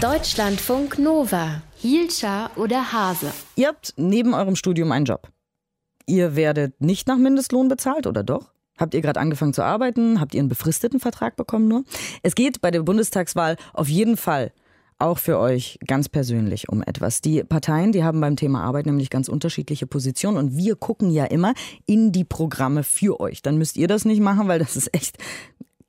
Deutschlandfunk Nova. Hielscher oder Hase? Ihr habt neben eurem Studium einen Job. Ihr werdet nicht nach Mindestlohn bezahlt, oder doch? Habt ihr gerade angefangen zu arbeiten? Habt ihr einen befristeten Vertrag bekommen nur? Es geht bei der Bundestagswahl auf jeden Fall auch für euch ganz persönlich um etwas. Die Parteien, die haben beim Thema Arbeit nämlich ganz unterschiedliche Positionen und wir gucken ja immer in die Programme für euch. Dann müsst ihr das nicht machen, weil das ist echt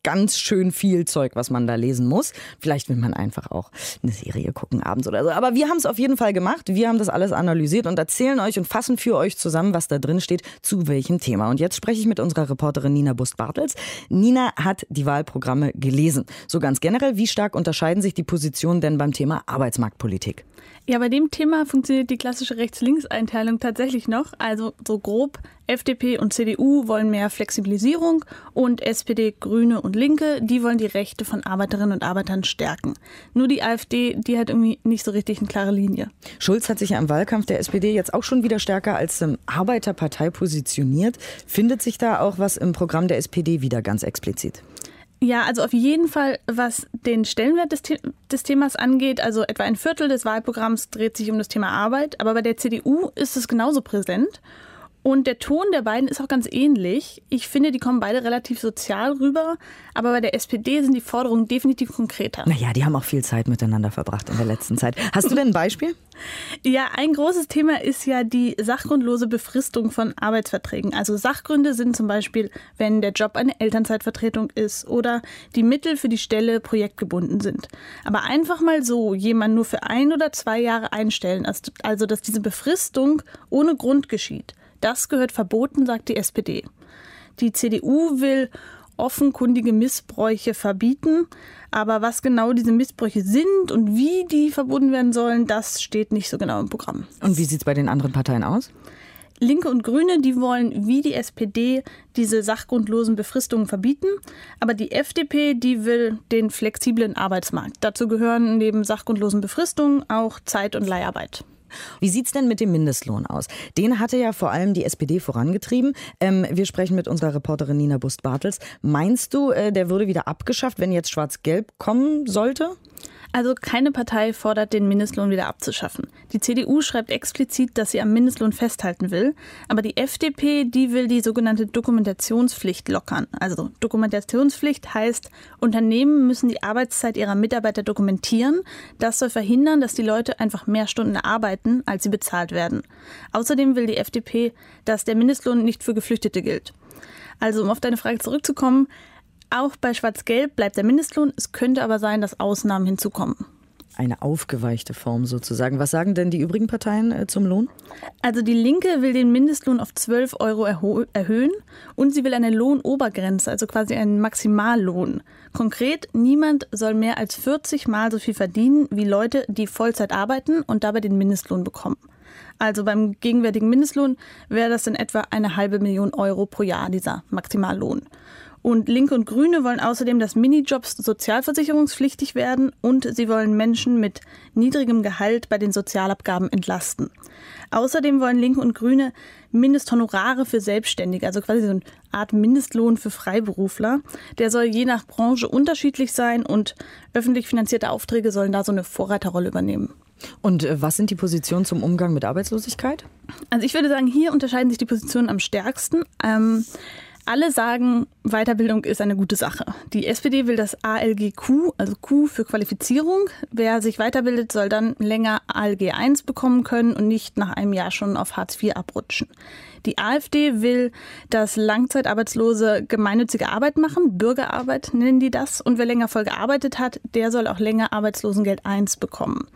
ganz schön viel Zeug, was man da lesen muss. Vielleicht will man einfach auch eine Serie gucken abends oder so. Aber wir haben es auf jeden Fall gemacht. Wir haben das alles analysiert und erzählen euch und fassen für euch zusammen, was da drin steht, zu welchem Thema. Und jetzt spreche ich mit unserer Reporterin Nina Bust-Bartels. Nina hat die Wahlprogramme gelesen. So ganz generell, wie stark unterscheiden sich die Positionen denn beim Thema Arbeitsmarktpolitik? Ja, bei dem Thema funktioniert die klassische Rechts-Links-Einteilung tatsächlich noch. Also so grob, FDP und CDU wollen mehr Flexibilisierung und SPD, Grüne und Linke, die wollen die Rechte von Arbeiterinnen und Arbeitern stärken. Nur die AfD, die hat irgendwie nicht so richtig eine klare Linie. Schulz hat sich ja im Wahlkampf der SPD jetzt auch schon wieder stärker als ähm, Arbeiterpartei positioniert. Findet sich da auch was im Programm der SPD wieder ganz explizit? Ja, also auf jeden Fall, was den Stellenwert des, des, Themas angeht, also etwa ein Viertel des Wahlprogramms dreht sich um das Thema Arbeit, aber bei der CDU ist es genauso präsent. Und der Ton der beiden ist auch ganz ähnlich. Ich finde, die kommen beide relativ sozial rüber, aber bei der SPD sind die Forderungen definitiv konkreter. Naja, die haben auch viel Zeit miteinander verbracht in der letzten Zeit. Hast du denn ein Beispiel? Ja, ein großes Thema ist ja die sachgrundlose Befristung von Arbeitsverträgen. Also Sachgründe sind zum Beispiel, wenn der Job eine Elternzeitvertretung ist oder die Mittel für die Stelle projektgebunden sind. Aber einfach mal so jemanden nur für ein oder zwei Jahre einstellen, also dass diese Befristung ohne Grund geschieht das gehört verboten, sagt die SPD. Die CDU will offenkundige Missbräuche verbieten. Aber was genau diese Missbräuche sind und wie die verboten werden sollen, das steht nicht so genau im Programm. Und wie sieht es bei den anderen Parteien aus? Linke und Grüne, die wollen wie die SPD diese sachgrundlosen Befristungen verbieten. Aber die FDP, die will den flexiblen Arbeitsmarkt. Dazu gehören neben sachgrundlosen Befristungen auch Zeit- und Leiharbeit. Wie sieht es denn mit dem Mindestlohn aus? Den hatte ja vor allem die SPD vorangetrieben. Ähm, wir sprechen mit unserer Reporterin Nina Bust-Bartels. Meinst du, äh, der würde wieder abgeschafft, wenn jetzt Schwarz-Gelb kommen sollte? Also keine Partei fordert, den Mindestlohn wieder abzuschaffen. Die CDU schreibt explizit, dass sie am Mindestlohn festhalten will, aber die FDP, die will die sogenannte Dokumentationspflicht lockern. Also Dokumentationspflicht heißt, Unternehmen müssen die Arbeitszeit ihrer Mitarbeiter dokumentieren. Das soll verhindern, dass die Leute einfach mehr Stunden arbeiten, als sie bezahlt werden. Außerdem will die FDP, dass der Mindestlohn nicht für Geflüchtete gilt. Also um auf deine Frage zurückzukommen, auch bei Schwarz-Gelb bleibt der Mindestlohn. Es könnte aber sein, dass Ausnahmen hinzukommen. Eine aufgeweichte Form sozusagen. Was sagen denn die übrigen Parteien äh, zum Lohn? Also die Linke will den Mindestlohn auf 12 Euro erhöhen und sie will eine Lohnobergrenze, also quasi einen Maximallohn. Konkret, niemand soll mehr als 40 Mal so viel verdienen wie Leute, die Vollzeit arbeiten und dabei den Mindestlohn bekommen. Also beim gegenwärtigen Mindestlohn wäre das in etwa eine halbe Million Euro pro Jahr, dieser Maximallohn. Und Linke und Grüne wollen außerdem, dass Minijobs sozialversicherungspflichtig werden und sie wollen Menschen mit niedrigem Gehalt bei den Sozialabgaben entlasten. Außerdem wollen Linke und Grüne Mindesthonorare für Selbstständige, also quasi so eine Art Mindestlohn für Freiberufler. Der soll je nach Branche unterschiedlich sein und öffentlich finanzierte Aufträge sollen da so eine Vorreiterrolle übernehmen. Und äh, was sind die Positionen zum Umgang mit Arbeitslosigkeit? Also ich würde sagen, hier unterscheiden sich die Positionen am stärksten. Ähm, alle sagen, Weiterbildung ist eine gute Sache. Die SPD will das ALGQ, also Q für Qualifizierung. Wer sich weiterbildet, soll dann länger ALG 1 bekommen können und nicht nach einem Jahr schon auf Hartz IV abrutschen. Die AfD will, dass Langzeitarbeitslose gemeinnützige Arbeit machen, Bürgerarbeit nennen die das. Und wer länger voll gearbeitet hat, der soll auch länger Arbeitslosengeld 1 bekommen.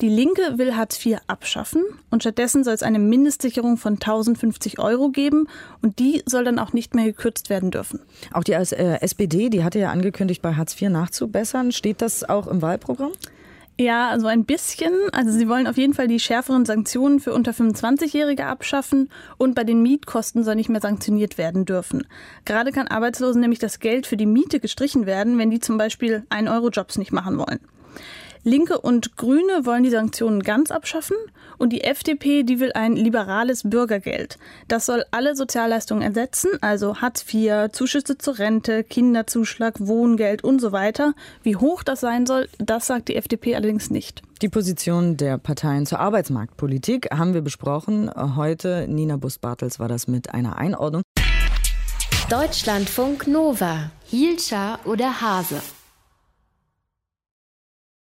Die Linke will Hartz IV abschaffen und stattdessen soll es eine Mindestsicherung von 1050 Euro geben und die soll dann auch nicht mehr gekürzt werden dürfen. Auch die äh, SPD, die hatte ja angekündigt, bei Hartz IV nachzubessern. Steht das auch im Wahlprogramm? Ja, also ein bisschen. Also sie wollen auf jeden Fall die schärferen Sanktionen für unter 25-Jährige abschaffen und bei den Mietkosten soll nicht mehr sanktioniert werden dürfen. Gerade kann Arbeitslosen nämlich das Geld für die Miete gestrichen werden, wenn die zum Beispiel 1-Euro-Jobs nicht machen wollen. Linke und Grüne wollen die Sanktionen ganz abschaffen und die FDP, die will ein liberales Bürgergeld. Das soll alle Sozialleistungen ersetzen, also Hartz IV, Zuschüsse zur Rente, Kinderzuschlag, Wohngeld und so weiter. Wie hoch das sein soll, das sagt die FDP allerdings nicht. Die Position der Parteien zur Arbeitsmarktpolitik haben wir besprochen. Heute, Nina Bus-Bartels, war das mit einer Einordnung. Deutschlandfunk Nova. Hielscher oder Hase?